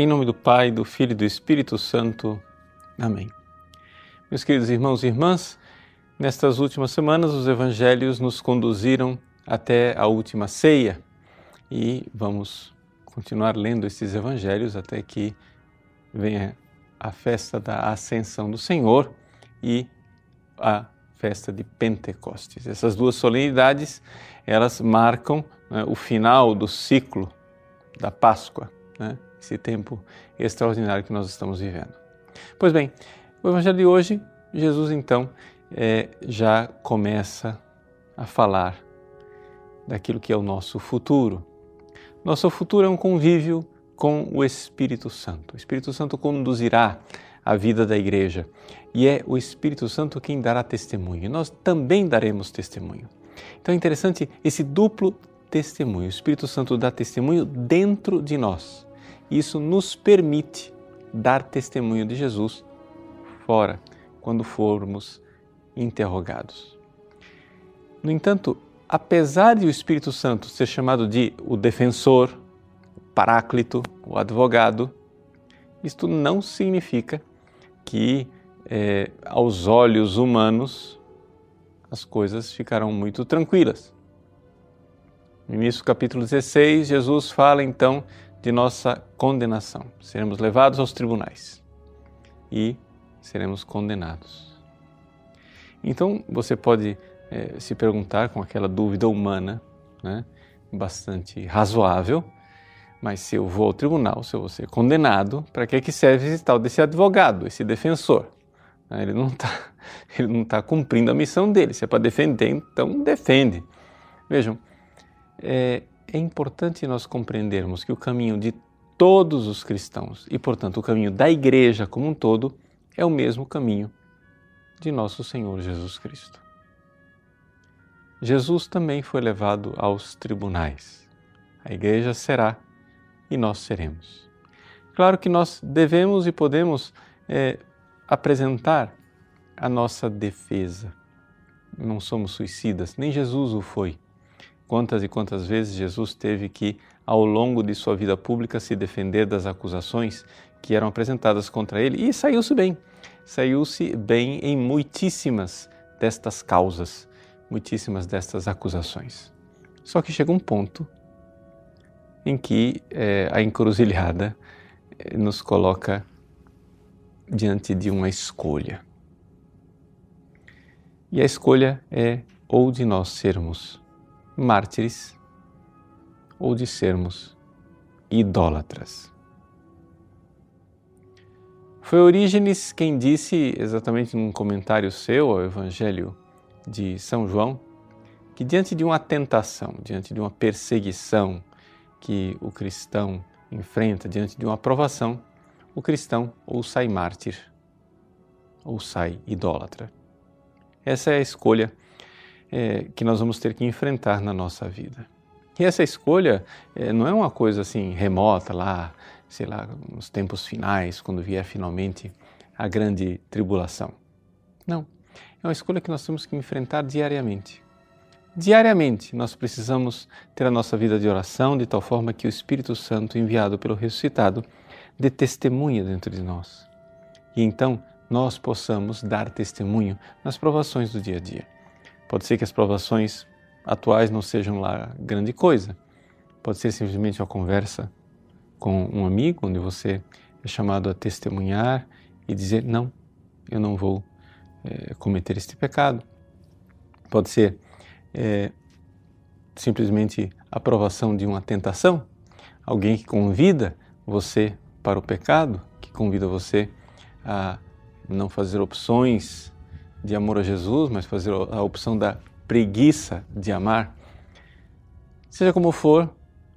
Em nome do Pai, do Filho e do Espírito Santo. Amém. Meus queridos irmãos e irmãs, nestas últimas semanas os evangelhos nos conduziram até a última ceia e vamos continuar lendo esses evangelhos até que venha a festa da Ascensão do Senhor e a festa de Pentecostes. Essas duas solenidades, elas marcam né, o final do ciclo da Páscoa. Né? Esse tempo extraordinário que nós estamos vivendo. Pois bem, o Evangelho de hoje, Jesus então é, já começa a falar daquilo que é o nosso futuro. Nosso futuro é um convívio com o Espírito Santo. O Espírito Santo conduzirá a vida da igreja e é o Espírito Santo quem dará testemunho. Nós também daremos testemunho. Então é interessante esse duplo testemunho. O Espírito Santo dá testemunho dentro de nós isso nos permite dar testemunho de Jesus fora, quando formos interrogados. No entanto, apesar de o Espírito Santo ser chamado de o defensor, o paráclito, o advogado, isto não significa que, é, aos olhos humanos, as coisas ficarão muito tranquilas. No início do capítulo 16, Jesus fala então de nossa condenação. Seremos levados aos tribunais e seremos condenados. Então você pode é, se perguntar com aquela dúvida humana, né, bastante razoável, mas se eu vou ao tribunal, se eu vou ser condenado, para que, que serve esse tal desse advogado, esse defensor? Né, ele não está ele não tá cumprindo a missão dele. Se é para defender, então defende. Vejam, é, é importante nós compreendermos que o caminho de todos os cristãos e, portanto, o caminho da igreja como um todo é o mesmo caminho de nosso Senhor Jesus Cristo. Jesus também foi levado aos tribunais. A igreja será e nós seremos. Claro que nós devemos e podemos é, apresentar a nossa defesa. Não somos suicidas, nem Jesus o foi. Quantas e quantas vezes Jesus teve que, ao longo de sua vida pública, se defender das acusações que eram apresentadas contra ele e saiu-se bem. Saiu-se bem em muitíssimas destas causas, muitíssimas destas acusações. Só que chega um ponto em que é, a encruzilhada é, nos coloca diante de uma escolha. E a escolha é ou de nós sermos mártires ou de sermos idólatras. Foi Orígenes quem disse, exatamente num comentário seu ao Evangelho de São João, que diante de uma tentação, diante de uma perseguição que o cristão enfrenta, diante de uma provação, o cristão ou sai mártir ou sai idólatra. Essa é a escolha é, que nós vamos ter que enfrentar na nossa vida. E essa escolha é, não é uma coisa assim remota lá, sei lá, nos tempos finais, quando vier finalmente a grande tribulação. Não. É uma escolha que nós temos que enfrentar diariamente. Diariamente nós precisamos ter a nossa vida de oração de tal forma que o Espírito Santo, enviado pelo ressuscitado, dê testemunha dentro de nós. E então nós possamos dar testemunho nas provações do dia a dia. Pode ser que as provações atuais não sejam lá grande coisa. Pode ser simplesmente uma conversa com um amigo, onde você é chamado a testemunhar e dizer: Não, eu não vou é, cometer este pecado. Pode ser é, simplesmente a aprovação de uma tentação, alguém que convida você para o pecado, que convida você a não fazer opções de amor a Jesus, mas fazer a opção da preguiça de amar. Seja como for,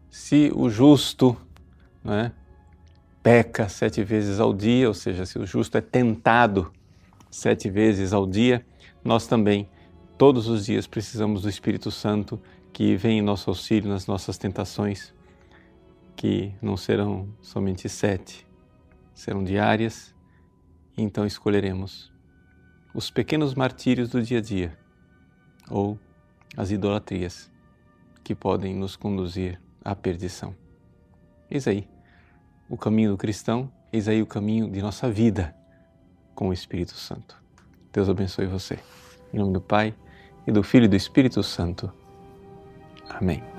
se o justo né, peca sete vezes ao dia, ou seja, se o justo é tentado sete vezes ao dia, nós também, todos os dias, precisamos do Espírito Santo que vem em nosso auxílio nas nossas tentações, que não serão somente sete, serão diárias, então escolheremos os pequenos martírios do dia a dia ou as idolatrias que podem nos conduzir à perdição. Eis aí o caminho do cristão, eis aí o caminho de nossa vida com o Espírito Santo. Deus abençoe você. Em nome do Pai, e do Filho e do Espírito Santo. Amém.